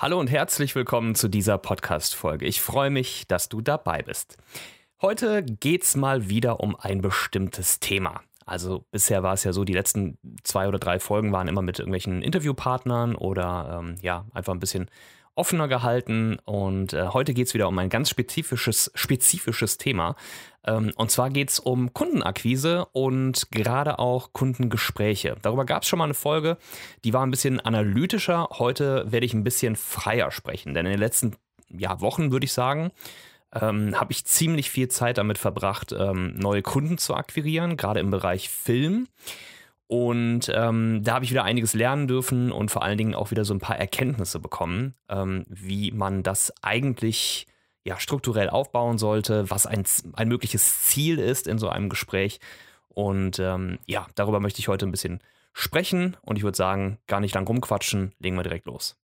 Hallo und herzlich willkommen zu dieser Podcast-Folge. Ich freue mich, dass du dabei bist. Heute geht's mal wieder um ein bestimmtes Thema. Also bisher war es ja so, die letzten zwei oder drei Folgen waren immer mit irgendwelchen Interviewpartnern oder ähm, ja, einfach ein bisschen offener gehalten. Und äh, heute geht es wieder um ein ganz spezifisches, spezifisches Thema. Ähm, und zwar geht es um Kundenakquise und gerade auch Kundengespräche. Darüber gab es schon mal eine Folge, die war ein bisschen analytischer. Heute werde ich ein bisschen freier sprechen, denn in den letzten ja, Wochen würde ich sagen, ähm, habe ich ziemlich viel Zeit damit verbracht, ähm, neue Kunden zu akquirieren, gerade im Bereich Film. Und ähm, da habe ich wieder einiges lernen dürfen und vor allen Dingen auch wieder so ein paar Erkenntnisse bekommen, ähm, wie man das eigentlich ja, strukturell aufbauen sollte, was ein, ein mögliches Ziel ist in so einem Gespräch. Und ähm, ja, darüber möchte ich heute ein bisschen sprechen und ich würde sagen, gar nicht lang rumquatschen, legen wir direkt los.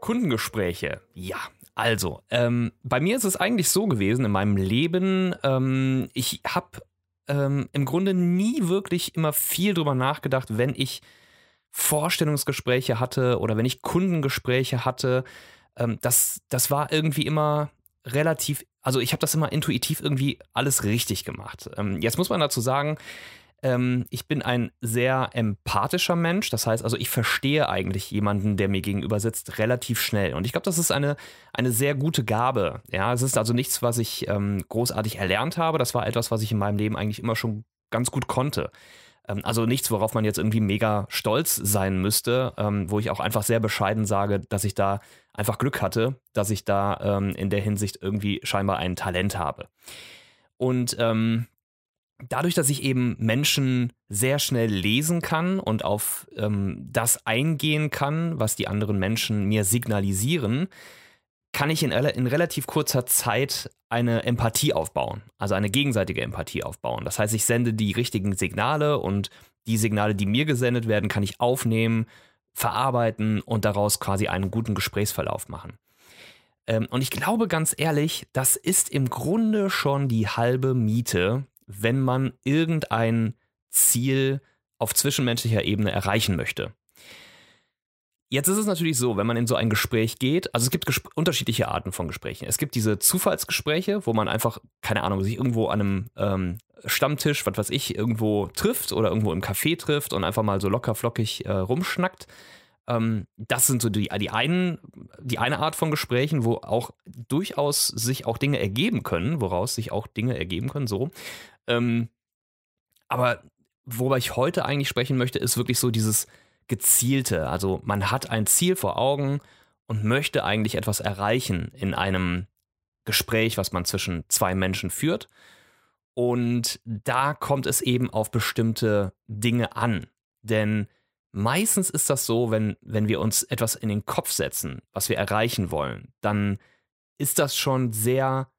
Kundengespräche. Ja, also, ähm, bei mir ist es eigentlich so gewesen in meinem Leben, ähm, ich habe ähm, im Grunde nie wirklich immer viel drüber nachgedacht, wenn ich Vorstellungsgespräche hatte oder wenn ich Kundengespräche hatte. Ähm, das, das war irgendwie immer relativ, also ich habe das immer intuitiv irgendwie alles richtig gemacht. Ähm, jetzt muss man dazu sagen, ähm, ich bin ein sehr empathischer Mensch. Das heißt also, ich verstehe eigentlich jemanden, der mir gegenüber sitzt, relativ schnell. Und ich glaube, das ist eine, eine sehr gute Gabe. Ja, es ist also nichts, was ich ähm, großartig erlernt habe. Das war etwas, was ich in meinem Leben eigentlich immer schon ganz gut konnte. Ähm, also nichts, worauf man jetzt irgendwie mega stolz sein müsste, ähm, wo ich auch einfach sehr bescheiden sage, dass ich da einfach Glück hatte, dass ich da ähm, in der Hinsicht irgendwie scheinbar ein Talent habe. Und ähm, dadurch, dass ich eben Menschen sehr schnell lesen kann und auf ähm, das eingehen kann, was die anderen Menschen mir signalisieren, kann ich in, in, relativ kurzer Zeit eine Empathie aufbauen, also eine gegenseitige Empathie aufbauen. Das heißt, ich sende die richtigen Signale und die Signale, die mir gesendet werden, kann ich aufnehmen, verarbeiten und daraus quasi einen guten Gesprächsverlauf machen. Ähm, und ich glaube ganz ehrlich, das ist im Grunde schon die halbe Miete wenn man irgendein Ziel auf zwischenmenschlicher Ebene erreichen möchte. Jetzt ist es natürlich so, wenn man in so ein Gespräch geht, also es gibt gesp unterschiedliche Arten von Gesprächen. Es gibt diese Zufallsgespräche, wo man einfach, keine Ahnung, sich irgendwo an einem ähm, Stammtisch, was weiß ich, irgendwo trifft oder irgendwo im Café trifft und einfach mal so locker flockig äh, rumschnackt. Ähm, das sind so die, die, einen, die eine Art von Gesprächen, wo auch durchaus sich auch Dinge ergeben können, woraus sich auch Dinge ergeben können, so. Ähm, aber worüber ich heute eigentlich sprechen möchte, ist wirklich so dieses gezielte. Also man hat ein Ziel vor Augen und möchte eigentlich etwas erreichen in einem Gespräch, was man zwischen zwei Menschen führt. Und da kommt es eben auf bestimmte Dinge an. Denn meistens ist das so, wenn, wenn wir uns etwas in den Kopf setzen, was wir erreichen wollen, dann ist das schon sehr,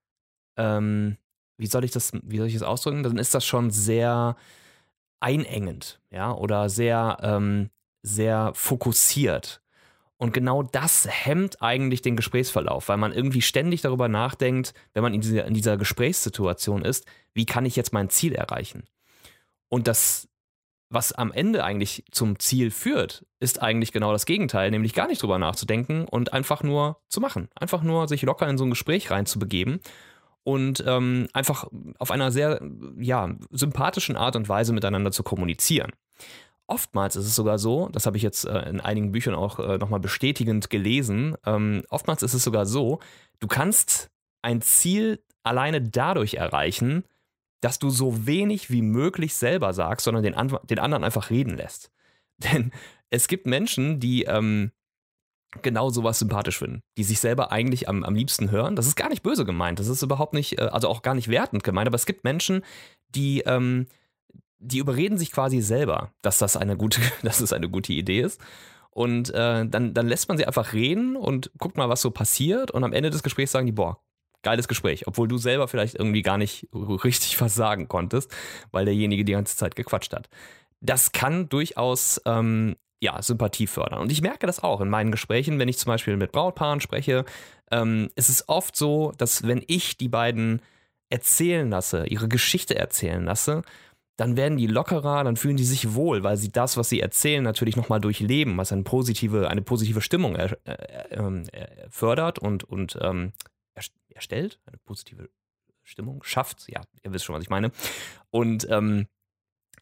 ähm, wie soll ich das, wie soll ich das ausdrücken? Dann ist das schon sehr einengend, ja, oder sehr, ähm, sehr fokussiert. Und genau das hemmt eigentlich den Gesprächsverlauf, weil man irgendwie ständig darüber nachdenkt, wenn man in dieser, in dieser Gesprächssituation ist, wie kann ich jetzt mein Ziel erreichen? Und das, was am Ende eigentlich zum Ziel führt, ist eigentlich genau das Gegenteil, nämlich gar nicht drüber nachzudenken und einfach nur zu machen. Einfach nur sich locker in so ein Gespräch reinzubegeben und ähm, einfach auf einer sehr ja, sympathischen Art und Weise miteinander zu kommunizieren. Oftmals ist es sogar so, das habe ich jetzt äh, in einigen Büchern auch äh, nochmal bestätigend gelesen, ähm, oftmals ist es sogar so, du kannst ein Ziel alleine dadurch erreichen, dass du so wenig wie möglich selber sagst, sondern den, den anderen einfach reden lässt. Denn es gibt Menschen, die ähm, genau sowas sympathisch finden, die sich selber eigentlich am, am liebsten hören. Das ist gar nicht böse gemeint, das ist überhaupt nicht, äh, also auch gar nicht wertend gemeint, aber es gibt Menschen, die, ähm, die überreden sich quasi selber, dass das eine gute, dass es eine gute Idee ist. Und äh, dann, dann lässt man sie einfach reden und guckt mal, was so passiert. Und am Ende des Gesprächs sagen die, boah, geiles Gespräch, obwohl du selber vielleicht irgendwie gar nicht richtig was sagen konntest, weil derjenige die ganze Zeit gequatscht hat. das kann durchaus ähm, ja, Sympathie fördern. Und ich merke das auch in meinen Gesprächen, wenn ich zum Beispiel mit Brautpaaren spreche. Ähm, es ist oft so, dass wenn ich die beiden erzählen lasse, ihre Geschichte erzählen lasse, dann werden die lockerer, dann fühlen die sich wohl, weil sie das, was sie erzählen, natürlich nochmal durchleben, was eine positive, eine positive Stimmung er, äh, ähm, äh, fördert und, und ähm, erstellt, eine positive Stimmung schafft. Ja, ihr wisst schon, was ich meine. Und ähm,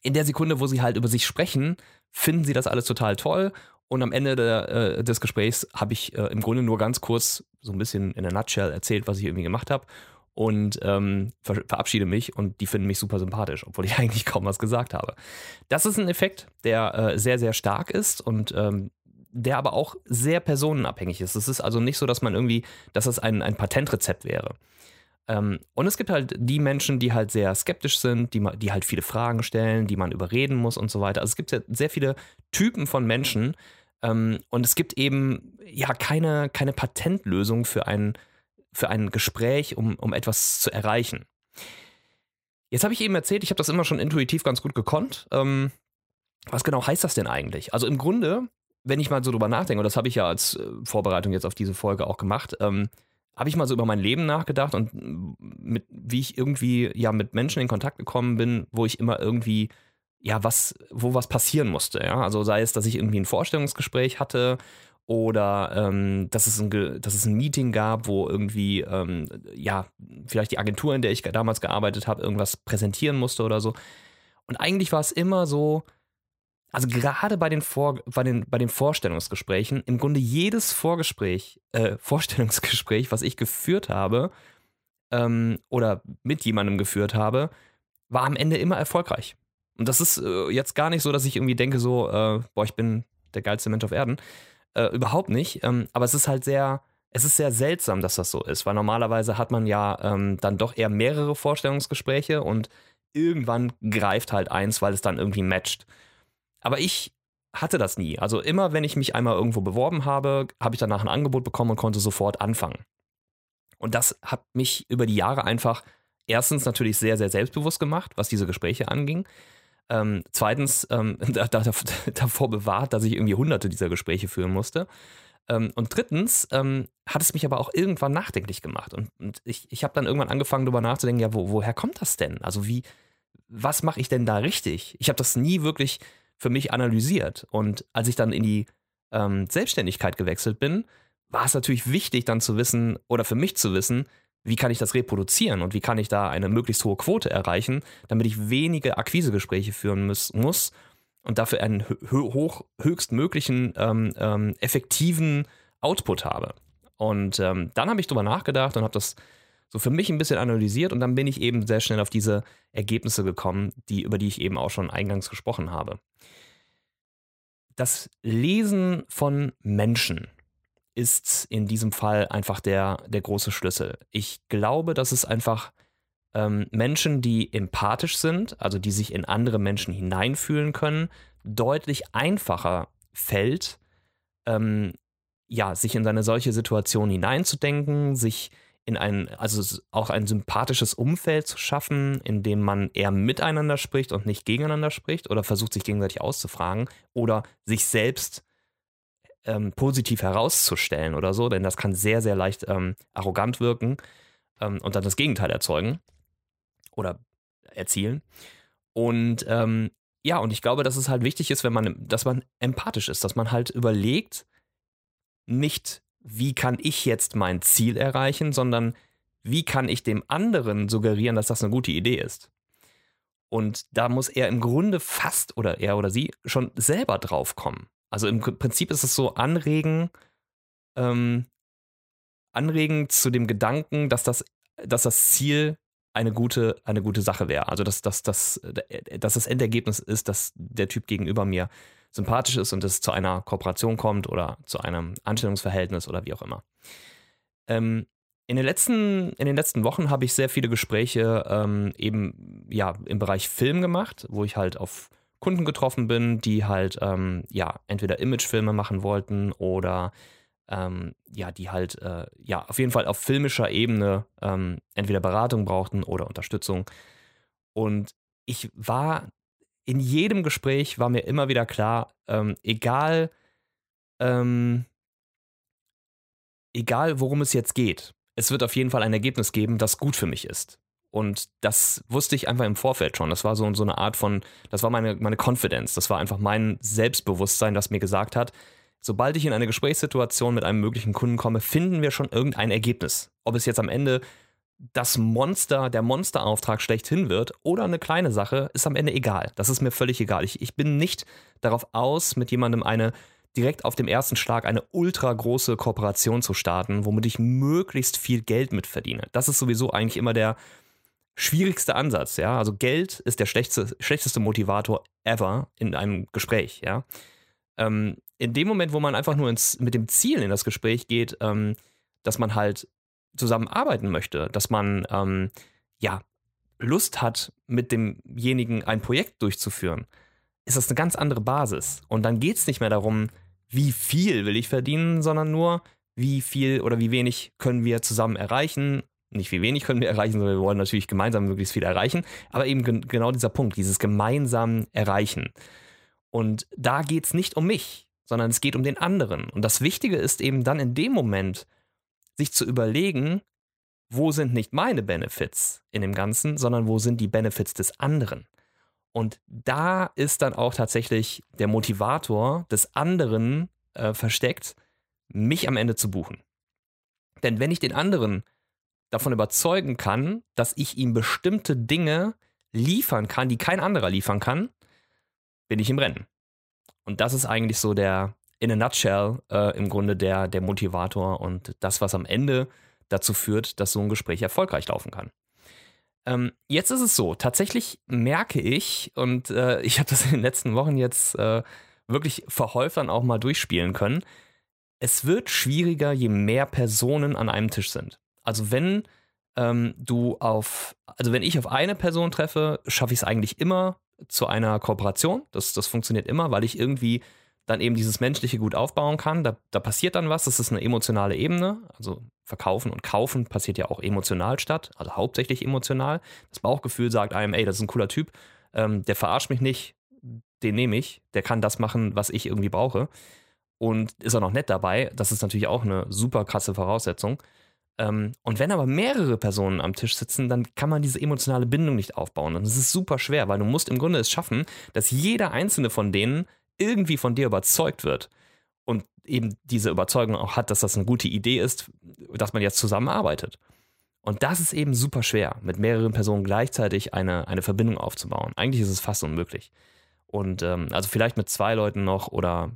in der Sekunde, wo sie halt über sich sprechen, finden sie das alles total toll. Und am Ende der, äh, des Gesprächs habe ich äh, im Grunde nur ganz kurz so ein bisschen in der Nutshell erzählt, was ich irgendwie gemacht habe und ähm, ver verabschiede mich und die finden mich super sympathisch, obwohl ich eigentlich kaum was gesagt habe. Das ist ein Effekt, der äh, sehr, sehr stark ist und ähm, der aber auch sehr personenabhängig ist. Es ist also nicht so, dass man irgendwie, dass das ein, ein Patentrezept wäre. Ähm, und es gibt halt die Menschen, die halt sehr skeptisch sind, die, die halt viele Fragen stellen, die man überreden muss und so weiter. Also es gibt ja sehr viele Typen von Menschen ähm, und es gibt eben ja keine, keine Patentlösung für ein, für ein Gespräch, um, um etwas zu erreichen. Jetzt habe ich eben erzählt, ich habe das immer schon intuitiv ganz gut gekonnt. Ähm, was genau heißt das denn eigentlich? Also im Grunde, wenn ich mal so drüber nachdenke, und das habe ich ja als äh, Vorbereitung jetzt auf diese Folge auch gemacht, ähm, habe ich mal so über mein Leben nachgedacht und mit, wie ich irgendwie ja mit Menschen in Kontakt gekommen bin, wo ich immer irgendwie ja was, wo was passieren musste. Ja? Also sei es, dass ich irgendwie ein Vorstellungsgespräch hatte oder ähm, dass, es ein, dass es ein Meeting gab, wo irgendwie ähm, ja vielleicht die Agentur, in der ich damals gearbeitet habe, irgendwas präsentieren musste oder so. Und eigentlich war es immer so, also gerade bei den, Vor bei, den, bei den Vorstellungsgesprächen, im Grunde jedes Vorgespräch, äh, Vorstellungsgespräch, was ich geführt habe ähm, oder mit jemandem geführt habe, war am Ende immer erfolgreich. Und das ist äh, jetzt gar nicht so, dass ich irgendwie denke, so, äh, boah, ich bin der geilste Mensch auf Erden. Äh, überhaupt nicht. Ähm, aber es ist halt sehr, es ist sehr seltsam, dass das so ist, weil normalerweise hat man ja ähm, dann doch eher mehrere Vorstellungsgespräche und irgendwann greift halt eins, weil es dann irgendwie matcht. Aber ich hatte das nie. Also immer, wenn ich mich einmal irgendwo beworben habe, habe ich danach ein Angebot bekommen und konnte sofort anfangen. Und das hat mich über die Jahre einfach erstens natürlich sehr, sehr selbstbewusst gemacht, was diese Gespräche anging. Ähm, zweitens ähm, da, da, davor bewahrt, dass ich irgendwie hunderte dieser Gespräche führen musste. Ähm, und drittens ähm, hat es mich aber auch irgendwann nachdenklich gemacht. Und, und ich, ich habe dann irgendwann angefangen, darüber nachzudenken, ja, wo, woher kommt das denn? Also wie, was mache ich denn da richtig? Ich habe das nie wirklich für mich analysiert. Und als ich dann in die ähm, Selbstständigkeit gewechselt bin, war es natürlich wichtig, dann zu wissen oder für mich zu wissen, wie kann ich das reproduzieren und wie kann ich da eine möglichst hohe Quote erreichen, damit ich wenige Akquisegespräche führen muss, muss und dafür einen hoch, höchstmöglichen ähm, ähm, effektiven Output habe. Und ähm, dann habe ich drüber nachgedacht und habe das so für mich ein bisschen analysiert und dann bin ich eben sehr schnell auf diese Ergebnisse gekommen, die, über die ich eben auch schon eingangs gesprochen habe. Das Lesen von Menschen ist in diesem Fall einfach der, der große Schlüssel. Ich glaube, dass es einfach ähm, Menschen, die empathisch sind, also die sich in andere Menschen hineinfühlen können, deutlich einfacher fällt, ähm, ja, sich in eine solche Situation hineinzudenken, sich in ein, also auch ein sympathisches Umfeld zu schaffen, in dem man eher miteinander spricht und nicht gegeneinander spricht oder versucht, sich gegenseitig auszufragen oder sich selbst ähm, positiv herauszustellen oder so, denn das kann sehr, sehr leicht ähm, arrogant wirken ähm, und dann das Gegenteil erzeugen oder erzielen. Und ähm, ja, und ich glaube, dass es halt wichtig ist, wenn man, dass man empathisch ist, dass man halt überlegt, nicht wie kann ich jetzt mein Ziel erreichen, sondern wie kann ich dem anderen suggerieren, dass das eine gute Idee ist. Und da muss er im Grunde fast oder er oder sie schon selber drauf kommen. Also im Prinzip ist es so anregen, ähm, anregen zu dem Gedanken, dass das, dass das Ziel eine gute, eine gute Sache wäre. Also dass, dass, dass, dass das Endergebnis ist, dass der Typ gegenüber mir sympathisch ist und es zu einer Kooperation kommt oder zu einem Anstellungsverhältnis oder wie auch immer. Ähm, in, den letzten, in den letzten Wochen habe ich sehr viele Gespräche ähm, eben ja, im Bereich Film gemacht, wo ich halt auf Kunden getroffen bin, die halt ähm, ja entweder Imagefilme machen wollten oder ähm, ja, die halt äh, ja auf jeden Fall auf filmischer Ebene ähm, entweder Beratung brauchten oder Unterstützung. Und ich war in jedem Gespräch war mir immer wieder klar, ähm, egal, ähm, egal worum es jetzt geht, es wird auf jeden Fall ein Ergebnis geben, das gut für mich ist. Und das wusste ich einfach im Vorfeld schon. Das war so, so eine Art von, das war meine, meine Confidence. Das war einfach mein Selbstbewusstsein, das mir gesagt hat, sobald ich in eine Gesprächssituation mit einem möglichen Kunden komme, finden wir schon irgendein Ergebnis. Ob es jetzt am Ende das Monster, der Monsterauftrag schlechthin wird oder eine kleine Sache, ist am Ende egal. Das ist mir völlig egal. Ich, ich bin nicht darauf aus, mit jemandem eine direkt auf dem ersten Schlag eine ultra große Kooperation zu starten, womit ich möglichst viel Geld mitverdiene. Das ist sowieso eigentlich immer der schwierigste Ansatz, ja. Also Geld ist der schlechteste, schlechteste Motivator ever in einem Gespräch, ja. Ähm, in dem Moment, wo man einfach nur ins, mit dem Ziel in das Gespräch geht, ähm, dass man halt zusammenarbeiten möchte, dass man ähm, ja Lust hat, mit demjenigen ein Projekt durchzuführen, ist das eine ganz andere Basis. Und dann geht es nicht mehr darum, wie viel will ich verdienen, sondern nur, wie viel oder wie wenig können wir zusammen erreichen. Nicht wie wenig können wir erreichen, sondern wir wollen natürlich gemeinsam möglichst viel erreichen. Aber eben genau dieser Punkt, dieses gemeinsam Erreichen. Und da geht es nicht um mich, sondern es geht um den anderen. Und das Wichtige ist eben dann in dem Moment, sich zu überlegen, wo sind nicht meine Benefits in dem Ganzen, sondern wo sind die Benefits des anderen. Und da ist dann auch tatsächlich der Motivator des anderen äh, versteckt, mich am Ende zu buchen. Denn wenn ich den anderen davon überzeugen kann, dass ich ihm bestimmte Dinge liefern kann, die kein anderer liefern kann, bin ich im Rennen. Und das ist eigentlich so der, in a nutshell äh, im Grunde der, der Motivator und das, was am Ende dazu führt, dass so ein Gespräch erfolgreich laufen kann. Ähm, jetzt ist es so, tatsächlich merke ich, und äh, ich habe das in den letzten Wochen jetzt äh, wirklich verhäuft dann auch mal durchspielen können, es wird schwieriger, je mehr Personen an einem Tisch sind. Also wenn ähm, du auf, also wenn ich auf eine Person treffe, schaffe ich es eigentlich immer zu einer Kooperation. Das, das funktioniert immer, weil ich irgendwie dann eben dieses Menschliche gut aufbauen kann. Da, da passiert dann was, das ist eine emotionale Ebene. Also Verkaufen und Kaufen passiert ja auch emotional statt, also hauptsächlich emotional. Das Bauchgefühl sagt einem, ey, das ist ein cooler Typ, ähm, der verarscht mich nicht, den nehme ich, der kann das machen, was ich irgendwie brauche. Und ist auch noch nett dabei, das ist natürlich auch eine super krasse Voraussetzung. Ähm, und wenn aber mehrere Personen am Tisch sitzen, dann kann man diese emotionale Bindung nicht aufbauen. Und das ist super schwer, weil du musst im Grunde es schaffen, dass jeder einzelne von denen irgendwie von dir überzeugt wird und eben diese Überzeugung auch hat, dass das eine gute Idee ist, dass man jetzt zusammenarbeitet. Und das ist eben super schwer, mit mehreren Personen gleichzeitig eine, eine Verbindung aufzubauen. Eigentlich ist es fast unmöglich. Und ähm, also vielleicht mit zwei Leuten noch oder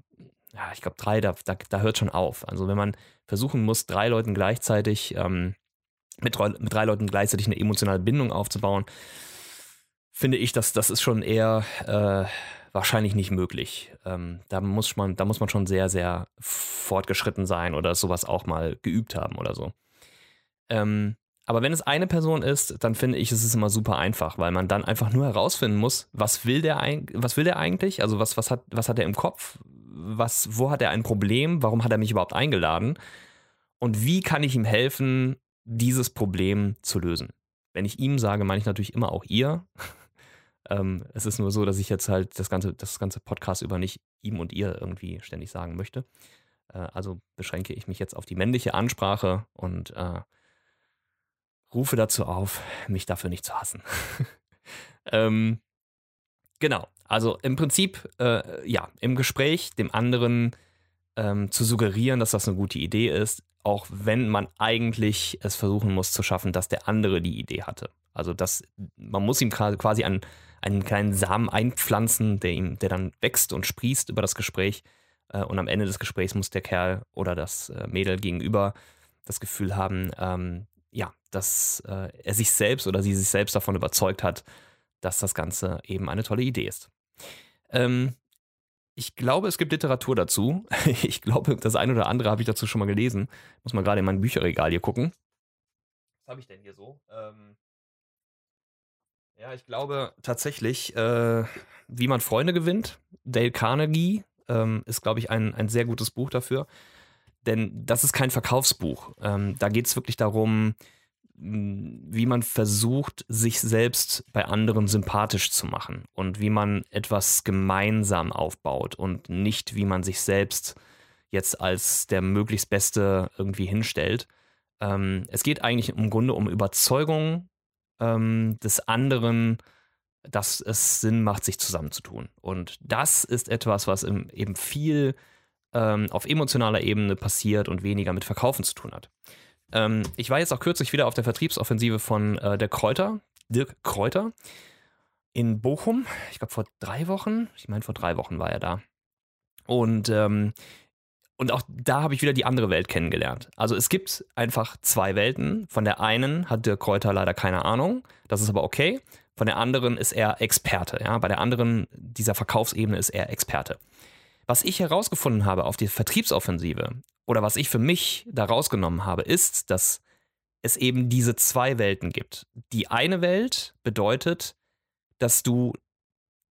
ja, ich glaube drei, da, da, da hört schon auf. Also wenn man versuchen muss, drei Leuten gleichzeitig, ähm, mit, mit drei Leuten gleichzeitig eine emotionale Bindung aufzubauen, finde ich, dass das ist schon eher äh, wahrscheinlich nicht möglich. Ähm, da, muss man, da muss man schon sehr, sehr fortgeschritten sein oder sowas auch mal geübt haben oder so. Ähm, aber wenn es eine Person ist, dann finde ich, es ist immer super einfach, weil man dann einfach nur herausfinden muss, was will der, was will der eigentlich? Also was, was, hat, was hat er im Kopf? Was, wo hat er ein Problem? Warum hat er mich überhaupt eingeladen? Und wie kann ich ihm helfen, dieses Problem zu lösen? Wenn ich ihm sage, meine ich natürlich immer auch ihr. Ähm, es ist nur so, dass ich jetzt halt das ganze, das ganze Podcast über nicht ihm und ihr irgendwie ständig sagen möchte. Äh, also beschränke ich mich jetzt auf die männliche Ansprache und äh, rufe dazu auf, mich dafür nicht zu hassen. ähm, genau. Also im Prinzip, äh, ja, im Gespräch dem anderen ähm, zu suggerieren, dass das eine gute Idee ist, auch wenn man eigentlich es versuchen muss zu schaffen, dass der andere die Idee hatte. Also dass man muss ihm quasi einen, einen kleinen Samen einpflanzen, der ihm, der dann wächst und sprießt über das Gespräch. Äh, und am Ende des Gesprächs muss der Kerl oder das äh, Mädel gegenüber das Gefühl haben, ähm, ja, dass äh, er sich selbst oder sie sich selbst davon überzeugt hat, dass das Ganze eben eine tolle Idee ist. Ähm, ich glaube, es gibt Literatur dazu. Ich glaube, das eine oder andere habe ich dazu schon mal gelesen. Muss mal gerade in mein Bücherregal hier gucken. Was habe ich denn hier so? Ähm ja, ich glaube tatsächlich, äh, wie man Freunde gewinnt. Dale Carnegie ähm, ist, glaube ich, ein, ein sehr gutes Buch dafür. Denn das ist kein Verkaufsbuch. Ähm, da geht es wirklich darum, wie man versucht, sich selbst bei anderen sympathisch zu machen und wie man etwas gemeinsam aufbaut und nicht, wie man sich selbst jetzt als der möglichst Beste irgendwie hinstellt. Ähm, es geht eigentlich im Grunde um Überzeugung ähm, des anderen, dass es Sinn macht, sich zusammenzutun. Und das ist etwas, was im, eben viel ähm, auf emotionaler Ebene passiert und weniger mit Verkaufen zu tun hat. Ähm, ich war jetzt auch kürzlich wieder auf der Vertriebsoffensive von äh, der Kräuter, Dirk Kräuter, in Bochum. Ich glaube vor drei Wochen. Ich meine, vor drei Wochen war er da. Und ähm, und auch da habe ich wieder die andere Welt kennengelernt. Also es gibt einfach zwei Welten. Von der einen hat Dirk Kräuter leider keine Ahnung. Das ist aber okay. Von der anderen ist er Experte. Ja? Bei der anderen, dieser Verkaufsebene, ist er Experte. Was ich herausgefunden habe auf die Vertriebsoffensive oder was ich für mich da rausgenommen habe, ist, dass es eben diese zwei Welten gibt. Die eine Welt bedeutet, dass du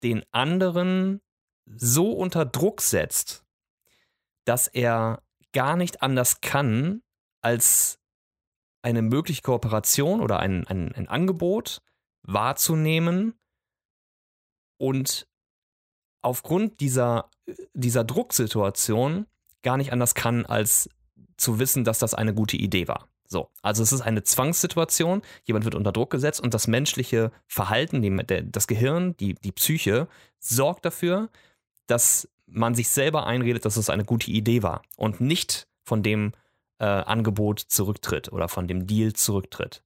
den anderen so unter Druck setzt, dass er gar nicht anders kann, als eine mögliche Kooperation oder ein, ein, ein Angebot wahrzunehmen und aufgrund dieser, dieser Drucksituation gar nicht anders kann, als zu wissen, dass das eine gute Idee war. So, also es ist eine Zwangssituation, jemand wird unter Druck gesetzt und das menschliche Verhalten, die, der, das Gehirn, die, die Psyche, sorgt dafür, dass man sich selber einredet, dass es eine gute Idee war und nicht von dem äh, Angebot zurücktritt oder von dem Deal zurücktritt.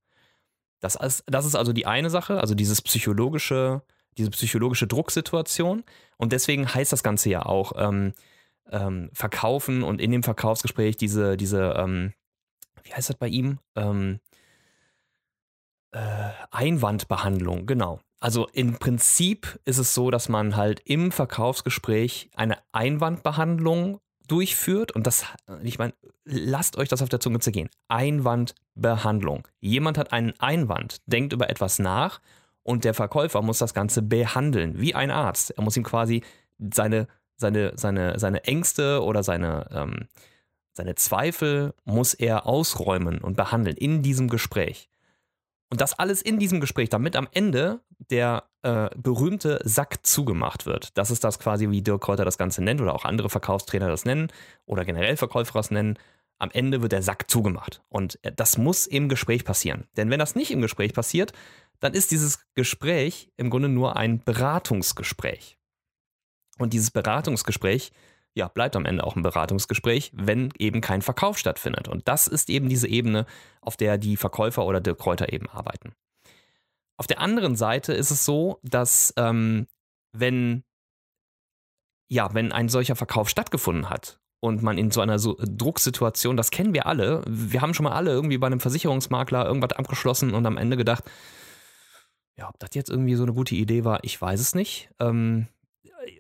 Das ist, das ist also die eine Sache, also dieses psychologische, diese psychologische Drucksituation. Und deswegen heißt das Ganze ja auch ähm, ähm, Verkaufen und in dem Verkaufsgespräch diese, diese ähm, wie heißt das bei ihm? Ähm, äh, Einwandbehandlung, genau. Also im Prinzip ist es so, dass man halt im Verkaufsgespräch eine Einwandbehandlung durchführt und das, ich meine, lasst euch das auf der Zunge zergehen. Einwandbehandlung. Jemand hat einen Einwand, denkt über etwas nach und der Verkäufer muss das Ganze behandeln, wie ein Arzt. Er muss ihm quasi seine, seine, seine, seine Ängste oder seine, ähm, seine Zweifel muss er ausräumen und behandeln in diesem Gespräch. Und das alles in diesem Gespräch, damit am Ende der äh, berühmte Sack zugemacht wird. Das ist das quasi, wie Dirk Kräuter das Ganze nennt oder auch andere Verkaufstrainer das nennen oder generell Verkäufer das nennen. Am Ende wird der Sack zugemacht. Und äh, das muss im Gespräch passieren. Denn wenn das nicht im Gespräch passiert, dann ist dieses Gespräch im Grunde nur ein Beratungsgespräch. Und dieses Beratungsgespräch ja, bleibt am Ende auch ein Beratungsgespräch, wenn eben kein Verkauf stattfindet. Und das ist eben diese Ebene, auf der die Verkäufer oder der Kräuter eben arbeiten. Auf der anderen Seite ist es so, dass ähm, wenn ja, wenn ein solcher Verkauf stattgefunden hat und man in so einer so Drucksituation, das kennen wir alle, wir haben schon mal alle irgendwie bei einem Versicherungsmakler irgendwas abgeschlossen und am Ende gedacht, ja, ob das jetzt irgendwie so eine gute Idee war, ich weiß es nicht. Ähm,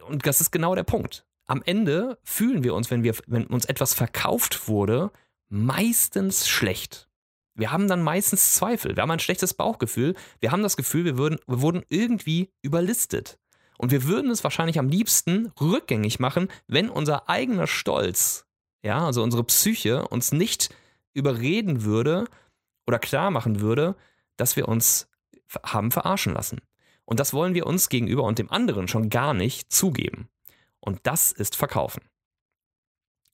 und das ist genau der Punkt am Ende fühlen wir uns, wenn, wir, wenn uns etwas verkauft wurde, meistens schlecht. Wir haben dann meistens Zweifel, wir haben ein schlechtes Bauchgefühl, wir haben das Gefühl, wir, würden, wir wurden irgendwie überlistet. Und wir würden es wahrscheinlich am liebsten rückgängig machen, wenn unser eigener Stolz, ja, also unsere Psyche, uns nicht überreden würde oder klar machen würde, dass wir uns haben verarschen lassen. Und das wollen wir uns gegenüber und dem anderen schon gar nicht zugeben. Und das ist Verkaufen.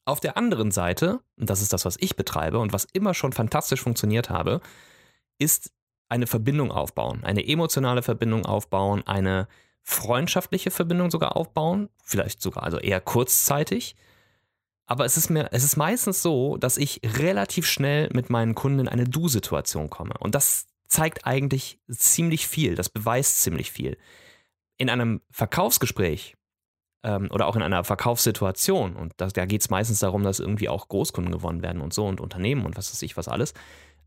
Auf der anderen Seite, und das ist das, was ich betreibe und was immer schon fantastisch funktioniert habe, ist eine Verbindung aufbauen, eine emotionale Verbindung aufbauen, eine freundschaftliche Verbindung sogar aufbauen, vielleicht sogar also eher kurzzeitig. Aber es ist mir, es ist meistens so, dass ich relativ schnell mit meinen Kunden in eine Du-Situation komme. Und das zeigt eigentlich ziemlich viel, das beweist ziemlich viel. In einem Verkaufsgespräch ähm, oder auch in einer Verkaufssituation, und das, da geht es meistens darum, dass irgendwie auch Großkunden gewonnen werden und so und Unternehmen und was weiß ich, was alles.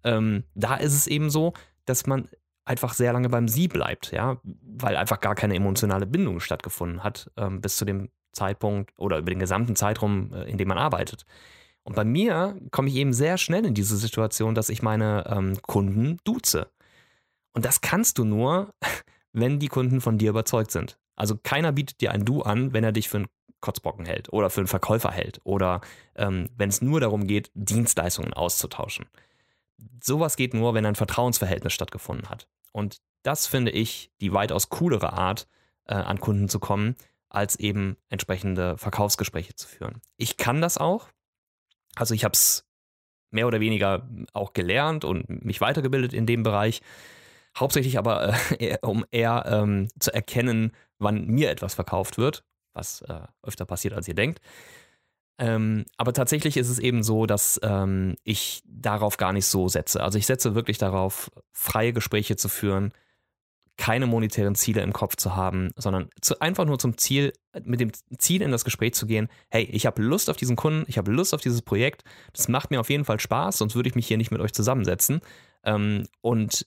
Ähm, da ist es eben so, dass man einfach sehr lange beim Sie bleibt, ja, weil einfach gar keine emotionale Bindung stattgefunden hat ähm, bis zu dem Zeitpunkt oder über den gesamten Zeitraum, äh, in dem man arbeitet. Und bei mir komme ich eben sehr schnell in diese Situation, dass ich meine ähm, Kunden duze. Und das kannst du nur, wenn die Kunden von dir überzeugt sind. Also keiner bietet dir ein Du an, wenn er dich für einen Kotzbocken hält oder für einen Verkäufer hält oder ähm, wenn es nur darum geht, Dienstleistungen auszutauschen. sowas geht nur, wenn ein Vertrauensverhältnis stattgefunden hat. Und das finde ich die weitaus coolere Art, äh, an Kunden zu kommen, als eben entsprechende Verkaufsgespräche zu führen. Ich kann das auch. Also ich habe es mehr oder weniger auch gelernt und mich weitergebildet in dem Bereich. Hauptsächlich aber, äh, um eher ähm, zu erkennen, wann mir etwas verkauft wird, was äh, öfter passiert, als ihr denkt. Ähm, aber tatsächlich ist es eben so, dass ähm, ich darauf gar nicht so setze. Also ich setze wirklich darauf, freie Gespräche zu führen, keine monetären Ziele im Kopf zu haben, sondern zu, einfach nur zum Ziel, mit dem Ziel in das Gespräch zu gehen, hey, ich habe Lust auf diesen Kunden, ich habe Lust auf dieses Projekt, das macht mir auf jeden Fall Spaß, sonst würde ich mich hier nicht mit euch zusammensetzen. Ähm, und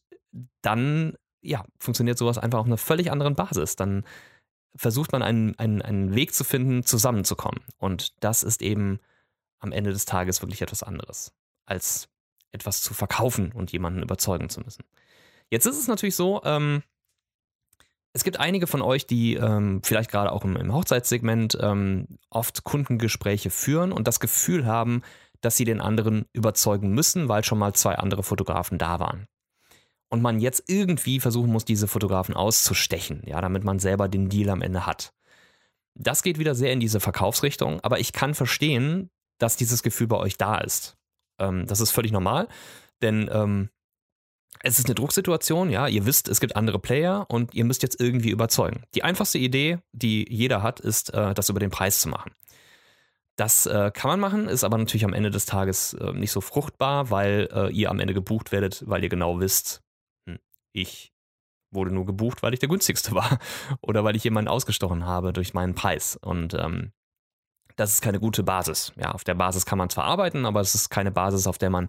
dann, ja, funktioniert sowas einfach auf einer völlig anderen Basis. Dann versucht man einen, einen, einen Weg zu finden, zusammenzukommen. Und das ist eben am Ende des Tages wirklich etwas anderes, als etwas zu verkaufen und jemanden überzeugen zu müssen. Jetzt ist es natürlich so, ähm, es gibt einige von euch, die ähm, vielleicht gerade auch im, im Hochzeitssegment ähm, oft Kundengespräche führen und das Gefühl haben, dass sie den anderen überzeugen müssen, weil schon mal zwei andere Fotografen da waren. Und man jetzt irgendwie versuchen muss, diese Fotografen auszustechen, ja, damit man selber den Deal am Ende hat. Das geht wieder sehr in diese Verkaufsrichtung, aber ich kann verstehen, dass dieses Gefühl bei euch da ist. Ähm, das ist völlig normal, denn ähm, es ist eine Drucksituation, ja, ihr wisst, es gibt andere Player und ihr müsst jetzt irgendwie überzeugen. Die einfachste Idee, die jeder hat, ist, äh, das über den Preis zu machen. Das äh, kann man machen, ist aber natürlich am Ende des Tages äh, nicht so fruchtbar, weil äh, ihr am Ende gebucht werdet, weil ihr genau wisst, ich wurde nur gebucht, weil ich der günstigste war oder weil ich jemanden ausgestochen habe durch meinen Preis. Und ähm, das ist keine gute Basis. Ja, auf der Basis kann man zwar arbeiten, aber es ist keine Basis, auf der man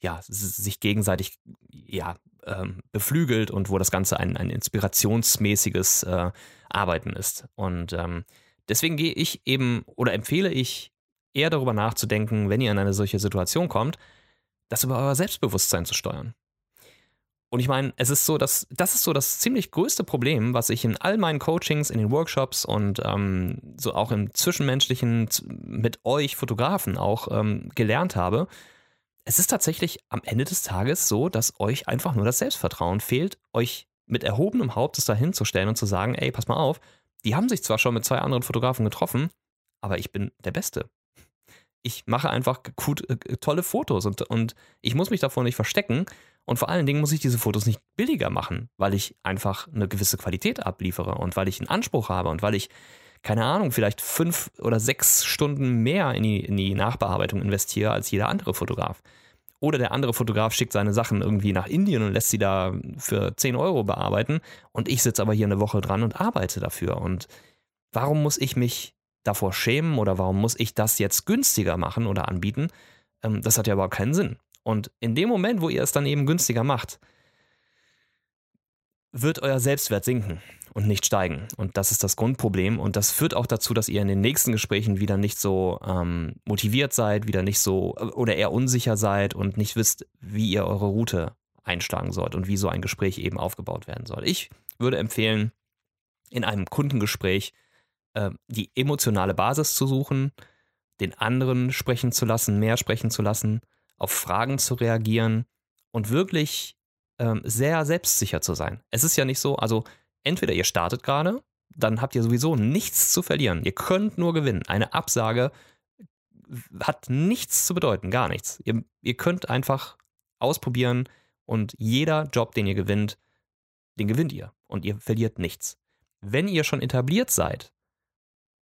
ja, sich gegenseitig ja, ähm, beflügelt und wo das Ganze ein, ein inspirationsmäßiges äh, Arbeiten ist. Und ähm, deswegen gehe ich eben oder empfehle ich eher darüber nachzudenken, wenn ihr in eine solche Situation kommt, das über euer Selbstbewusstsein zu steuern. Und ich meine, es ist so, dass das ist so das ziemlich größte Problem, was ich in all meinen Coachings, in den Workshops und ähm, so auch im Zwischenmenschlichen mit euch Fotografen auch ähm, gelernt habe es ist tatsächlich am Ende des Tages so, dass euch einfach nur das Selbstvertrauen fehlt, euch mit erhobenem Hauptes dahin zu stellen und zu sagen, ey, pass mal auf, die haben sich zwar schon mit zwei anderen Fotografen getroffen, aber ich bin der Beste. Ich mache einfach gut, äh, tolle Fotos und, und ich muss mich davor nicht verstecken. Und vor allen Dingen muss ich diese Fotos nicht billiger machen, weil ich einfach eine gewisse Qualität abliefere und weil ich einen Anspruch habe und weil ich keine Ahnung, vielleicht fünf oder sechs Stunden mehr in die, in die Nachbearbeitung investiere als jeder andere Fotograf. Oder der andere Fotograf schickt seine Sachen irgendwie nach Indien und lässt sie da für 10 Euro bearbeiten und ich sitze aber hier eine Woche dran und arbeite dafür. Und warum muss ich mich davor schämen oder warum muss ich das jetzt günstiger machen oder anbieten? Ähm, das hat ja überhaupt keinen Sinn. Und in dem Moment, wo ihr es dann eben günstiger macht, wird euer Selbstwert sinken und nicht steigen. Und das ist das Grundproblem. Und das führt auch dazu, dass ihr in den nächsten Gesprächen wieder nicht so ähm, motiviert seid, wieder nicht so oder eher unsicher seid und nicht wisst, wie ihr eure Route einschlagen sollt und wie so ein Gespräch eben aufgebaut werden soll. Ich würde empfehlen, in einem Kundengespräch äh, die emotionale Basis zu suchen, den anderen sprechen zu lassen, mehr sprechen zu lassen, auf Fragen zu reagieren und wirklich ähm, sehr selbstsicher zu sein. Es ist ja nicht so, also entweder ihr startet gerade, dann habt ihr sowieso nichts zu verlieren. Ihr könnt nur gewinnen. Eine Absage hat nichts zu bedeuten, gar nichts. Ihr, ihr könnt einfach ausprobieren und jeder Job, den ihr gewinnt, den gewinnt ihr und ihr verliert nichts. Wenn ihr schon etabliert seid,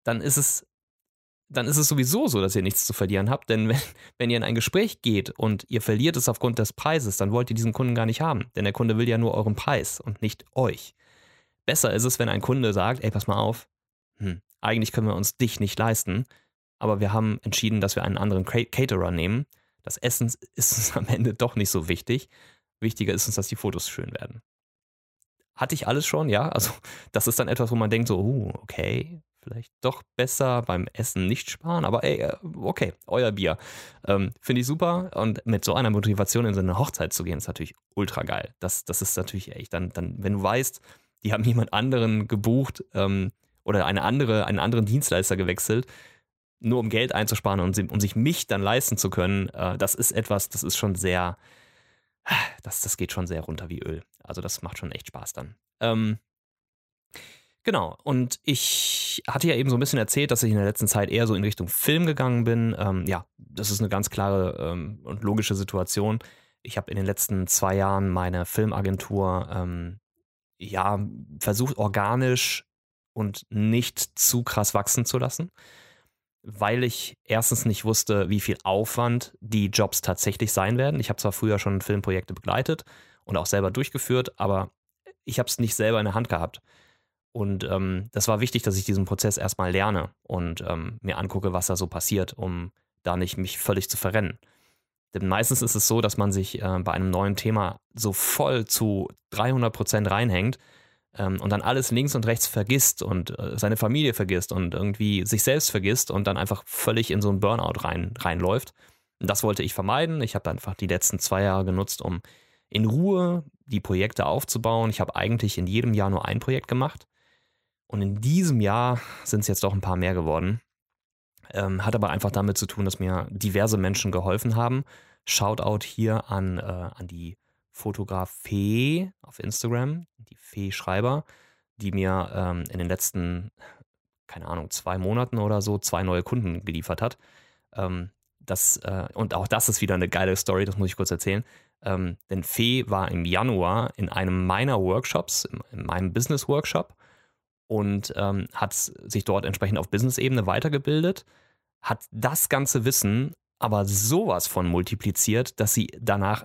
dann ist es dann ist es sowieso so, dass ihr nichts zu verlieren habt, denn wenn, wenn ihr in ein Gespräch geht und ihr verliert es aufgrund des Preises, dann wollt ihr diesen Kunden gar nicht haben, denn der Kunde will ja nur euren Preis und nicht euch. Besser ist es, wenn ein Kunde sagt, ey, pass mal auf, hm, eigentlich können wir uns dich nicht leisten, aber wir haben entschieden, dass wir einen anderen Caterer nehmen. Das Essen ist uns am Ende doch nicht so wichtig. Wichtiger ist uns, dass die Fotos schön werden. Hatte ich alles schon, ja. Also, das ist dann etwas, wo man denkt, so, uh, okay, vielleicht doch besser beim Essen nicht sparen, aber ey, äh, okay, euer Bier. Ähm, Finde ich super und mit so einer Motivation in so eine Hochzeit zu gehen, ist natürlich ultra geil. Das, das ist natürlich echt dann, dann, wenn du weißt, die haben jemand anderen gebucht ähm, oder eine andere, einen anderen Dienstleister gewechselt, nur um Geld einzusparen und um sich mich dann leisten zu können, äh, das ist etwas, das ist schon sehr, das, das geht schon sehr runter wie Öl. Also das macht schon echt Spaß dann. Ähm, genau, und ich hatte ja eben so ein bisschen erzählt, dass ich in der letzten Zeit eher so in Richtung Film gegangen bin. Ähm, ja, das ist eine ganz klare ähm, und logische Situation. Ich habe in den letzten zwei Jahren meine Filmagentur ähm, ja versucht, organisch und nicht zu krass wachsen zu lassen weil ich erstens nicht wusste, wie viel Aufwand die Jobs tatsächlich sein werden. Ich habe zwar früher schon Filmprojekte begleitet und auch selber durchgeführt, aber ich habe es nicht selber in der Hand gehabt. Und ähm, das war wichtig, dass ich diesen Prozess erstmal lerne und ähm, mir angucke, was da so passiert, um da nicht mich völlig zu verrennen. Denn meistens ist es so, dass man sich äh, bei einem neuen Thema so voll zu 300 Prozent reinhängt ähm, und dann alles links und rechts vergisst und äh, seine Familie vergisst und irgendwie sich selbst vergisst und dann einfach völlig in so einen Burnout rein, reinläuft. Und das wollte ich vermeiden. Ich habe einfach die letzten zwei Jahre genutzt, um in Ruhe die Projekte aufzubauen. Ich habe eigentlich in jedem Jahr nur ein Projekt gemacht. Und in diesem Jahr sind es jetzt doch ein paar mehr geworden. Ähm, hat aber einfach damit zu tun, dass mir diverse Menschen geholfen haben. Shoutout hier an, äh, an die Fotograf Fee auf Instagram, die Fee Schreiber, die mir ähm, in den letzten, keine Ahnung, zwei Monaten oder so zwei neue Kunden geliefert hat. Ähm, das, äh, und auch das ist wieder eine geile Story, das muss ich kurz erzählen. Ähm, denn Fee war im Januar in einem meiner Workshops, in, in meinem Business-Workshop und ähm, hat sich dort entsprechend auf Business-Ebene weitergebildet, hat das ganze Wissen aber sowas von multipliziert, dass sie danach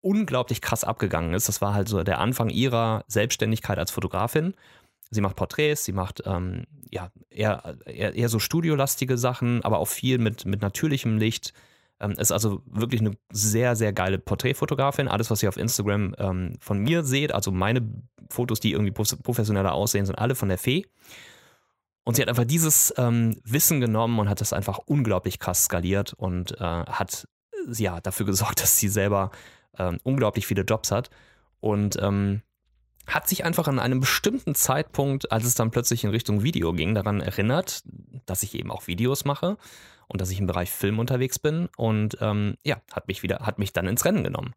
unglaublich krass abgegangen ist. Das war halt so der Anfang ihrer Selbstständigkeit als Fotografin. Sie macht Porträts, sie macht ähm, ja, eher, eher, eher, so studiolastige Sachen, aber auch viel mit, mit natürlichem Licht. Ähm, ist also wirklich eine sehr, sehr geile Porträtfotografin. Alles, was ihr auf Instagram ähm, von mir seht, also meine Fotos, die irgendwie professioneller aussehen, sind alle von der Fee. Und sie hat einfach dieses ähm, Wissen genommen und hat das einfach unglaublich krass skaliert und äh, hat ja dafür gesorgt, dass sie selber ähm, unglaublich viele Jobs hat und ähm, hat sich einfach an einem bestimmten Zeitpunkt, als es dann plötzlich in Richtung Video ging, daran erinnert, dass ich eben auch Videos mache und dass ich im Bereich Film unterwegs bin und ähm, ja, hat mich wieder, hat mich dann ins Rennen genommen.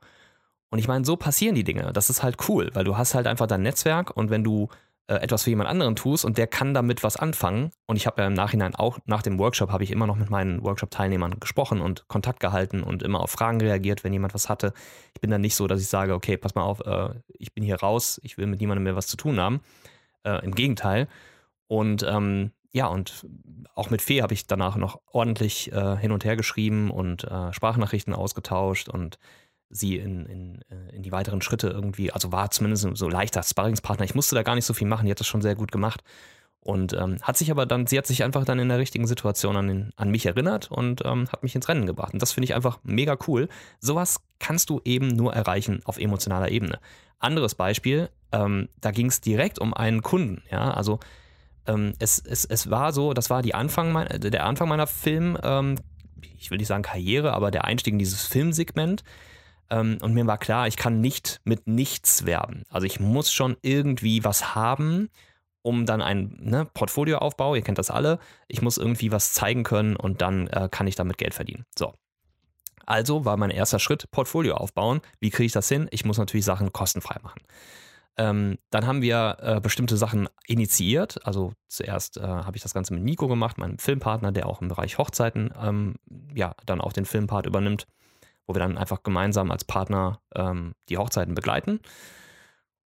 Und ich meine, so passieren die Dinge. Das ist halt cool, weil du hast halt einfach dein Netzwerk und wenn du äh, etwas für jemand anderen tust und der kann damit was anfangen. Und ich habe ja im Nachhinein auch nach dem Workshop habe ich immer noch mit meinen Workshop-Teilnehmern gesprochen und Kontakt gehalten und immer auf Fragen reagiert, wenn jemand was hatte. Ich bin dann nicht so, dass ich sage, okay, pass mal auf, äh, ich bin hier raus, ich will mit niemandem mehr was zu tun haben. Äh, Im Gegenteil. Und ähm, ja, und auch mit Fee habe ich danach noch ordentlich äh, hin und her geschrieben und äh, Sprachnachrichten ausgetauscht und sie in, in, äh, in die weiteren Schritte irgendwie, also war zumindest so leichter Sparringspartner. Ich musste da gar nicht so viel machen, die hat das schon sehr gut gemacht. Und ähm, hat sich aber dann, sie hat sich einfach dann in der richtigen Situation an, den, an mich erinnert und ähm, hat mich ins Rennen gebracht. Und das finde ich einfach mega cool. Sowas kannst du eben nur erreichen auf emotionaler Ebene. Anderes Beispiel, ähm, da ging es direkt um einen Kunden. Ja, also ähm, es, es, es war so, das war die Anfang mein, der Anfang meiner Film, ähm, ich will nicht sagen Karriere, aber der Einstieg in dieses Filmsegment. Ähm, und mir war klar, ich kann nicht mit nichts werben. Also ich muss schon irgendwie was haben, um dann ein ne, Portfolioaufbau, ihr kennt das alle, ich muss irgendwie was zeigen können und dann äh, kann ich damit Geld verdienen. So. Also war mein erster Schritt Portfolio aufbauen. Wie kriege ich das hin? Ich muss natürlich Sachen kostenfrei machen. Ähm, dann haben wir äh, bestimmte Sachen initiiert. Also zuerst äh, habe ich das Ganze mit Nico gemacht, meinem Filmpartner, der auch im Bereich Hochzeiten ähm, ja dann auch den Filmpart übernimmt wo wir dann einfach gemeinsam als Partner ähm, die Hochzeiten begleiten.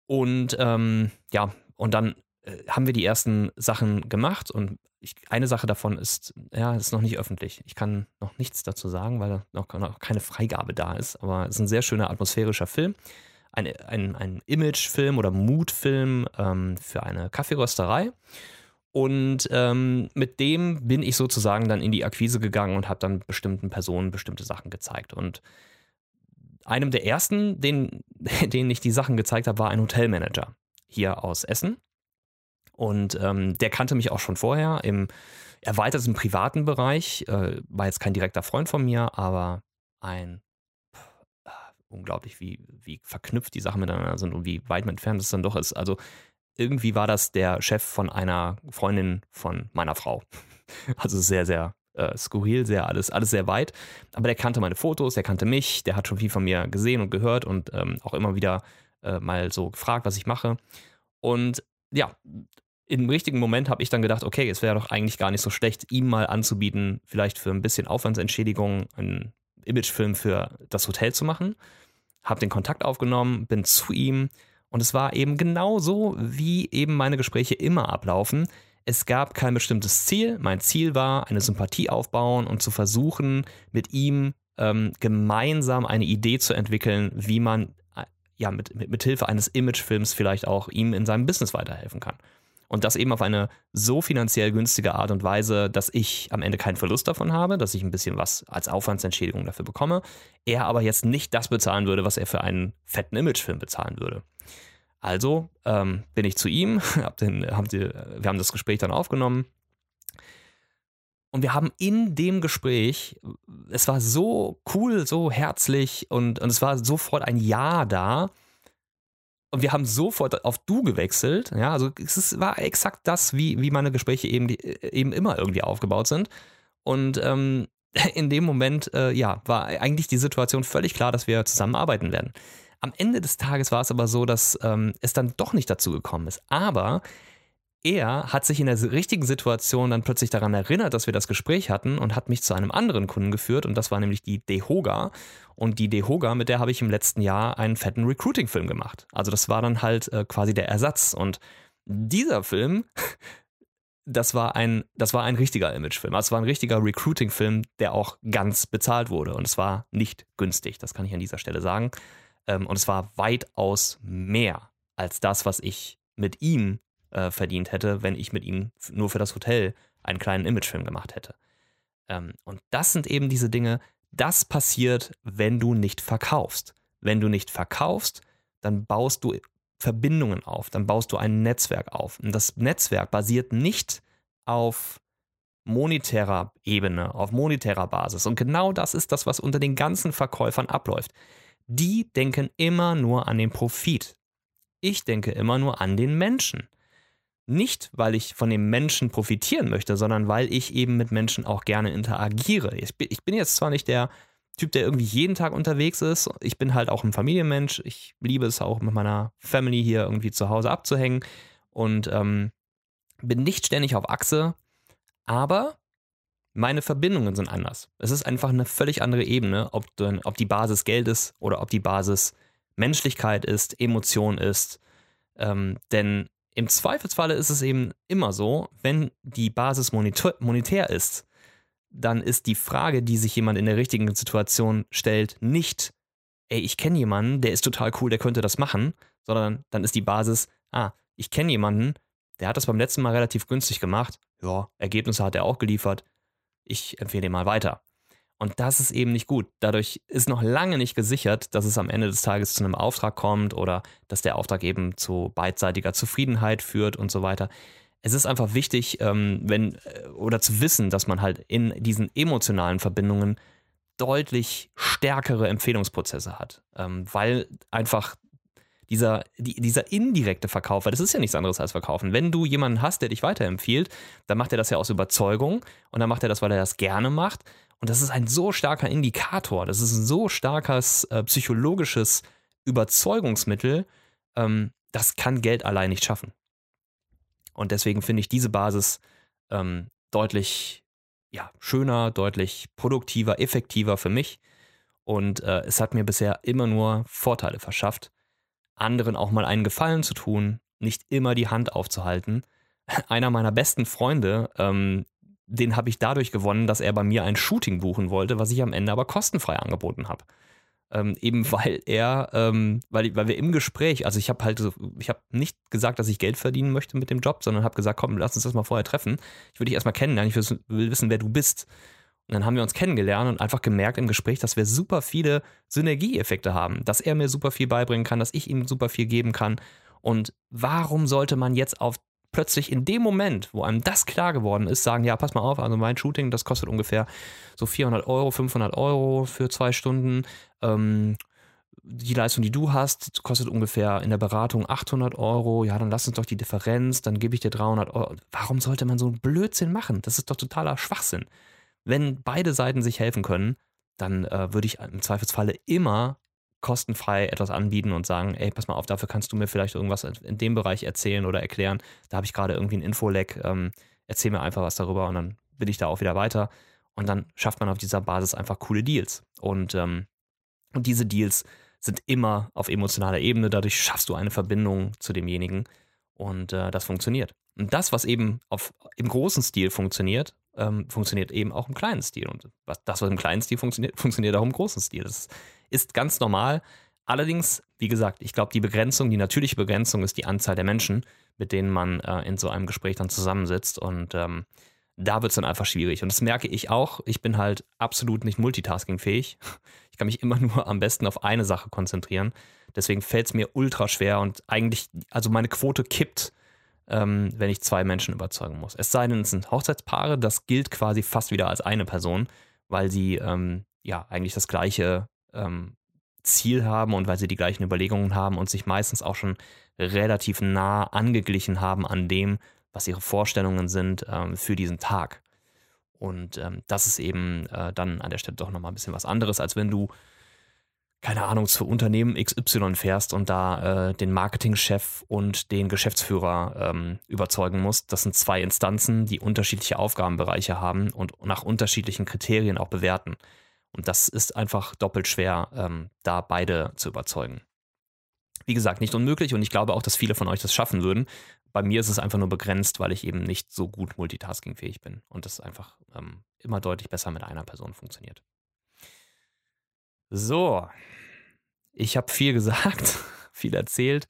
Und ähm, ja, und dann äh, haben wir die ersten Sachen gemacht und ich, eine Sache davon ist, ja, ist noch nicht öffentlich. Ich kann noch nichts dazu sagen, weil noch, noch keine Freigabe da ist, aber es ist ein sehr schöner atmosphärischer Film. Ein, ein, ein Imagefilm oder Mutfilm ähm, für eine Kaffeerösterei. Und ähm, mit dem bin ich sozusagen dann in die Akquise gegangen und habe dann bestimmten Personen bestimmte Sachen gezeigt. Und einem der ersten, den, denen ich die Sachen gezeigt habe, war ein Hotelmanager hier aus Essen. Und ähm, der kannte mich auch schon vorher im erweiterten privaten Bereich. Äh, war jetzt kein direkter Freund von mir, aber ein unglaublich, wie, wie verknüpft die Sachen miteinander sind und wie weit entfernt es dann doch ist. Also irgendwie war das der Chef von einer Freundin von meiner Frau. Also sehr, sehr äh, skurril, sehr alles, alles sehr weit. Aber der kannte meine Fotos, der kannte mich, der hat schon viel von mir gesehen und gehört und ähm, auch immer wieder äh, mal so gefragt, was ich mache. Und ja, im richtigen Moment habe ich dann gedacht, okay, es wäre doch eigentlich gar nicht so schlecht, ihm mal anzubieten, vielleicht für ein bisschen Aufwandsentschädigung einen Imagefilm für das Hotel zu machen. Habe den Kontakt aufgenommen, bin zu ihm und es war eben genau so, wie eben meine Gespräche immer ablaufen. Es gab kein bestimmtes Ziel. Mein Ziel war, eine Sympathie aufbauen und zu versuchen, mit ihm ähm, gemeinsam eine Idee zu entwickeln, wie man äh, ja mit, mit, mit Hilfe eines Imagefilms vielleicht auch ihm in seinem Business weiterhelfen kann. Und das eben auf eine so finanziell günstige Art und Weise, dass ich am Ende keinen Verlust davon habe, dass ich ein bisschen was als Aufwandsentschädigung dafür bekomme. Er aber jetzt nicht das bezahlen würde, was er für einen fetten Imagefilm bezahlen würde. Also ähm, bin ich zu ihm, hab den, hab die, wir haben das Gespräch dann aufgenommen. Und wir haben in dem Gespräch, es war so cool, so herzlich und, und es war sofort ein Ja da. Und wir haben sofort auf Du gewechselt. Ja, also es ist, war exakt das, wie, wie meine Gespräche eben, eben immer irgendwie aufgebaut sind. Und ähm, in dem Moment, äh, ja, war eigentlich die Situation völlig klar, dass wir zusammenarbeiten werden. Am Ende des Tages war es aber so, dass ähm, es dann doch nicht dazu gekommen ist. Aber er hat sich in der richtigen Situation dann plötzlich daran erinnert, dass wir das Gespräch hatten und hat mich zu einem anderen Kunden geführt und das war nämlich die Dehoga. Und die Dehoga, mit der habe ich im letzten Jahr einen fetten Recruiting-Film gemacht. Also das war dann halt äh, quasi der Ersatz. Und dieser Film, das war ein, das war ein richtiger Imagefilm. Also es war ein richtiger Recruiting-Film, der auch ganz bezahlt wurde. Und es war nicht günstig, das kann ich an dieser Stelle sagen. Ähm, und es war weitaus mehr als das, was ich mit ihm äh, verdient hätte, wenn ich mit ihm nur für das Hotel einen kleinen Imagefilm gemacht hätte. Ähm, und das sind eben diese Dinge, das passiert, wenn du nicht verkaufst. Wenn du nicht verkaufst, dann baust du Verbindungen auf, dann baust du ein Netzwerk auf. Und das Netzwerk basiert nicht auf monetärer Ebene, auf monetärer Basis. Und genau das ist das, was unter den ganzen Verkäufern abläuft. Die denken immer nur an den Profit. Ich denke immer nur an den Menschen. Nicht, weil ich von dem Menschen profitieren möchte, sondern weil ich eben mit Menschen auch gerne interagiere. Ich bin, jetzt zwar nicht der Typ, der irgendwie jeden Tag unterwegs ist. Ich bin halt auch ein Familienmensch. Ich liebe es auch mit meiner Family hier irgendwie zu Hause abzuhängen und ähm, bin nicht ständig auf Achse. Aber meine Verbindungen sind anders. Es ist einfach eine völlig andere Ebene, ob, du, ob die Basis Geld ist oder ob die Basis Menschlichkeit ist, Emotion ist. Ähm, denn im Zweifelsfalle ist es eben immer so, wenn die Basis monetär ist, dann ist die Frage, die sich jemand in der richtigen Situation stellt, nicht, ey, ich kenne jemanden, der ist total cool, der könnte das machen, sondern dann ist die Basis, ah, ich kenne jemanden, der hat das beim letzten Mal relativ günstig gemacht, ja, Ergebnisse hat er auch geliefert, ich empfehle ihn mal weiter. Und das ist eben nicht gut. Dadurch ist noch lange nicht gesichert, dass es am Ende des Tages zu einem Auftrag kommt oder dass der Auftrag eben zu beidseitiger Zufriedenheit führt und so weiter. Es ist einfach wichtig, ähm, wenn äh, oder zu wissen, dass man halt in diesen emotionalen Verbindungen deutlich stärkere Empfehlungsprozesse hat, ähm, weil einfach dieser, die, dieser indirekte Verkauf, weil das ist ja nichts anderes als Verkaufen. Wenn du jemanden hast, der dich weiterempfiehlt, dann macht er das ja aus Überzeugung und dann macht er das, weil er das gerne macht und das ist ein so starker Indikator, das ist ein so starkes äh, psychologisches Überzeugungsmittel, ähm, das kann Geld allein nicht schaffen. Und deswegen finde ich diese Basis ähm, deutlich ja, schöner, deutlich produktiver, effektiver für mich. Und äh, es hat mir bisher immer nur Vorteile verschafft, anderen auch mal einen Gefallen zu tun, nicht immer die Hand aufzuhalten. Einer meiner besten Freunde, ähm, den habe ich dadurch gewonnen, dass er bei mir ein Shooting buchen wollte, was ich am Ende aber kostenfrei angeboten habe. Ähm, eben weil er, ähm, weil, weil wir im Gespräch, also ich habe halt, so, ich habe nicht gesagt, dass ich Geld verdienen möchte mit dem Job, sondern habe gesagt, komm, lass uns das mal vorher treffen. Ich würde dich erstmal kennenlernen, ich will wissen, wer du bist. Und dann haben wir uns kennengelernt und einfach gemerkt im Gespräch, dass wir super viele Synergieeffekte haben, dass er mir super viel beibringen kann, dass ich ihm super viel geben kann. Und warum sollte man jetzt auf plötzlich in dem Moment, wo einem das klar geworden ist, sagen, ja, pass mal auf, also mein Shooting, das kostet ungefähr so 400 Euro, 500 Euro für zwei Stunden. Ähm, die Leistung, die du hast, kostet ungefähr in der Beratung 800 Euro. Ja, dann lass uns doch die Differenz, dann gebe ich dir 300 Euro. Warum sollte man so einen Blödsinn machen? Das ist doch totaler Schwachsinn. wenn beide Seiten sich helfen können, dann äh, würde ich im Zweifelsfalle immer kostenfrei etwas anbieten und sagen, ey, pass mal auf, dafür kannst du mir vielleicht irgendwas in dem Bereich erzählen oder erklären. Da habe ich gerade irgendwie ein Infoleck, ähm, erzähl mir einfach was darüber und dann bin ich da auch wieder weiter. Und dann schafft man auf dieser Basis einfach coole Deals. Und, ähm, und diese Deals sind immer auf emotionaler Ebene. Dadurch schaffst du eine Verbindung zu demjenigen und äh, das funktioniert. Und das, was eben auf, im großen Stil funktioniert, ähm, funktioniert eben auch im kleinen Stil. Und was, das, was im kleinen Stil funktioniert, funktioniert auch im großen Stil. Das ist ganz normal. Allerdings, wie gesagt, ich glaube, die Begrenzung, die natürliche Begrenzung ist die Anzahl der Menschen, mit denen man äh, in so einem Gespräch dann zusammensitzt. Und ähm, da wird es dann einfach schwierig. Und das merke ich auch. Ich bin halt absolut nicht multitaskingfähig. Ich kann mich immer nur am besten auf eine Sache konzentrieren. Deswegen fällt es mir ultra schwer und eigentlich, also meine Quote kippt, ähm, wenn ich zwei Menschen überzeugen muss. Es sei denn, es sind Hochzeitspaare, das gilt quasi fast wieder als eine Person, weil sie ähm, ja eigentlich das gleiche ähm, Ziel haben und weil sie die gleichen Überlegungen haben und sich meistens auch schon relativ nah angeglichen haben an dem, was ihre Vorstellungen sind ähm, für diesen Tag. Und ähm, das ist eben äh, dann an der Stelle doch nochmal ein bisschen was anderes, als wenn du, keine Ahnung, zu Unternehmen XY fährst und da äh, den Marketingchef und den Geschäftsführer ähm, überzeugen musst. Das sind zwei Instanzen, die unterschiedliche Aufgabenbereiche haben und nach unterschiedlichen Kriterien auch bewerten. Und das ist einfach doppelt schwer, ähm, da beide zu überzeugen. Wie gesagt, nicht unmöglich und ich glaube auch, dass viele von euch das schaffen würden. Bei mir ist es einfach nur begrenzt, weil ich eben nicht so gut multitaskingfähig bin und das einfach ähm, immer deutlich besser mit einer Person funktioniert. So, ich habe viel gesagt, viel erzählt.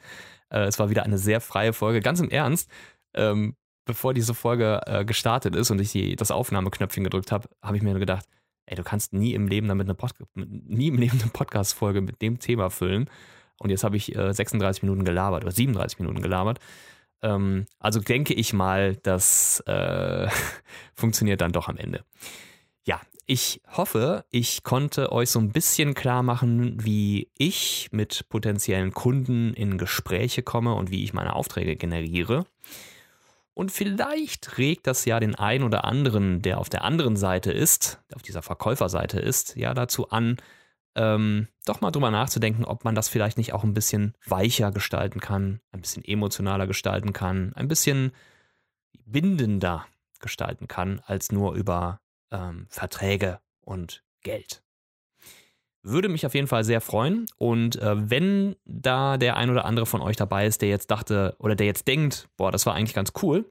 Äh, es war wieder eine sehr freie Folge. Ganz im Ernst, ähm, bevor diese Folge äh, gestartet ist und ich die, das Aufnahmeknöpfchen gedrückt habe, habe ich mir gedacht, ey, du kannst nie im Leben damit eine Pod nie im Leben eine Podcast-Folge mit dem Thema füllen. Und jetzt habe ich äh, 36 Minuten gelabert oder 37 Minuten gelabert. Ähm, also denke ich mal, das äh, funktioniert dann doch am Ende. Ja, ich hoffe, ich konnte euch so ein bisschen klar machen, wie ich mit potenziellen Kunden in Gespräche komme und wie ich meine Aufträge generiere. Und vielleicht regt das ja den einen oder anderen, der auf der anderen Seite ist, auf dieser Verkäuferseite ist, ja dazu an, ähm, doch mal drüber nachzudenken, ob man das vielleicht nicht auch ein bisschen weicher gestalten kann, ein bisschen emotionaler gestalten kann, ein bisschen bindender gestalten kann, als nur über ähm, Verträge und Geld. Würde mich auf jeden Fall sehr freuen. Und äh, wenn da der ein oder andere von euch dabei ist, der jetzt dachte oder der jetzt denkt, boah, das war eigentlich ganz cool,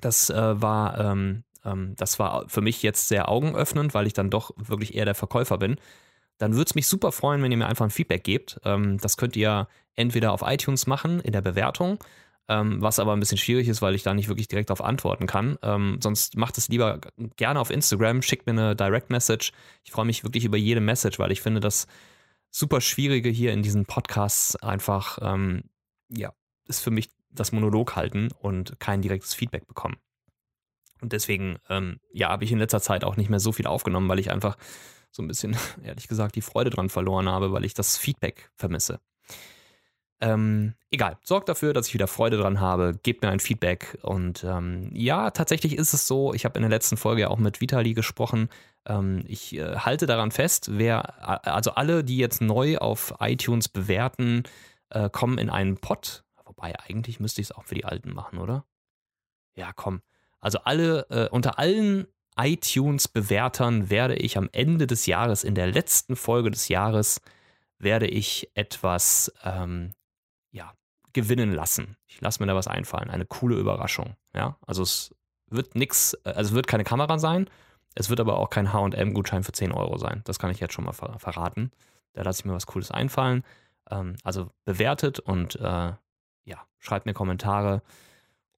das äh, war, ähm, ähm, das war für mich jetzt sehr augenöffnend, weil ich dann doch wirklich eher der Verkäufer bin. Dann würde es mich super freuen, wenn ihr mir einfach ein Feedback gebt. Ähm, das könnt ihr entweder auf iTunes machen in der Bewertung ähm, was aber ein bisschen schwierig ist, weil ich da nicht wirklich direkt darauf antworten kann. Ähm, sonst macht es lieber gerne auf Instagram, schickt mir eine Direct Message. Ich freue mich wirklich über jede Message, weil ich finde das super Schwierige hier in diesen Podcasts einfach, ähm, ja, ist für mich das Monolog halten und kein direktes Feedback bekommen. Und deswegen, ähm, ja, habe ich in letzter Zeit auch nicht mehr so viel aufgenommen, weil ich einfach so ein bisschen, ehrlich gesagt, die Freude dran verloren habe, weil ich das Feedback vermisse. Ähm, egal, sorgt dafür, dass ich wieder Freude dran habe, gebt mir ein Feedback. Und ähm, ja, tatsächlich ist es so, ich habe in der letzten Folge ja auch mit Vitali gesprochen. Ähm, ich äh, halte daran fest, wer, also alle, die jetzt neu auf iTunes bewerten, äh, kommen in einen Pot. Wobei, eigentlich müsste ich es auch für die Alten machen, oder? Ja, komm. Also alle, äh, unter allen iTunes-Bewertern werde ich am Ende des Jahres, in der letzten Folge des Jahres, werde ich etwas ähm, gewinnen lassen. Ich lasse mir da was einfallen. Eine coole Überraschung. Ja, also es wird nichts, also es wird keine Kamera sein. Es wird aber auch kein HM-Gutschein für 10 Euro sein. Das kann ich jetzt schon mal ver verraten. Da lasse ich mir was Cooles einfallen. Ähm, also bewertet und äh, ja, schreibt mir Kommentare.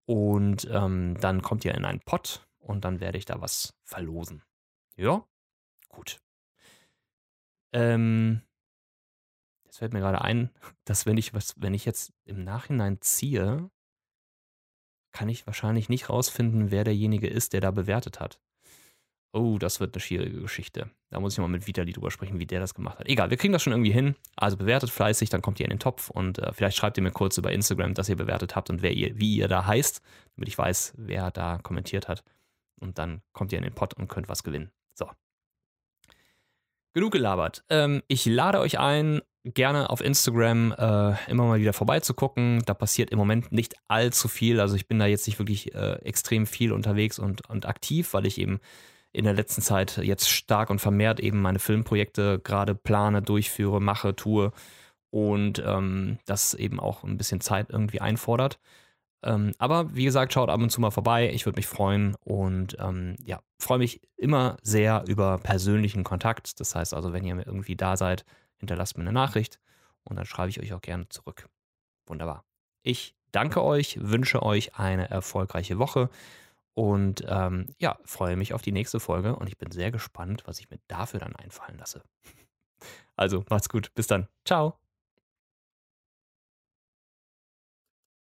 Und ähm, dann kommt ihr in einen Pot und dann werde ich da was verlosen. Ja, gut. Ähm, Jetzt fällt mir gerade ein, dass wenn ich was, wenn ich jetzt im Nachhinein ziehe, kann ich wahrscheinlich nicht rausfinden, wer derjenige ist, der da bewertet hat. Oh, das wird eine schwierige Geschichte. Da muss ich mal mit Vitali drüber sprechen, wie der das gemacht hat. Egal, wir kriegen das schon irgendwie hin. Also bewertet fleißig, dann kommt ihr in den Topf und äh, vielleicht schreibt ihr mir kurz über Instagram, dass ihr bewertet habt und wer ihr, wie ihr da heißt, damit ich weiß, wer da kommentiert hat. Und dann kommt ihr in den Pod und könnt was gewinnen. So. Genug gelabert. Ähm, ich lade euch ein, gerne auf Instagram äh, immer mal wieder vorbeizugucken. Da passiert im Moment nicht allzu viel. Also ich bin da jetzt nicht wirklich äh, extrem viel unterwegs und, und aktiv, weil ich eben in der letzten Zeit jetzt stark und vermehrt eben meine Filmprojekte gerade plane, durchführe, mache, tue und ähm, das eben auch ein bisschen Zeit irgendwie einfordert. Ähm, aber wie gesagt, schaut ab und zu mal vorbei. Ich würde mich freuen und ähm, ja, freue mich immer sehr über persönlichen Kontakt. Das heißt also, wenn ihr irgendwie da seid, hinterlasst mir eine Nachricht und dann schreibe ich euch auch gerne zurück. Wunderbar. Ich danke euch, wünsche euch eine erfolgreiche Woche und ähm, ja, freue mich auf die nächste Folge und ich bin sehr gespannt, was ich mir dafür dann einfallen lasse. Also, macht's gut. Bis dann. Ciao.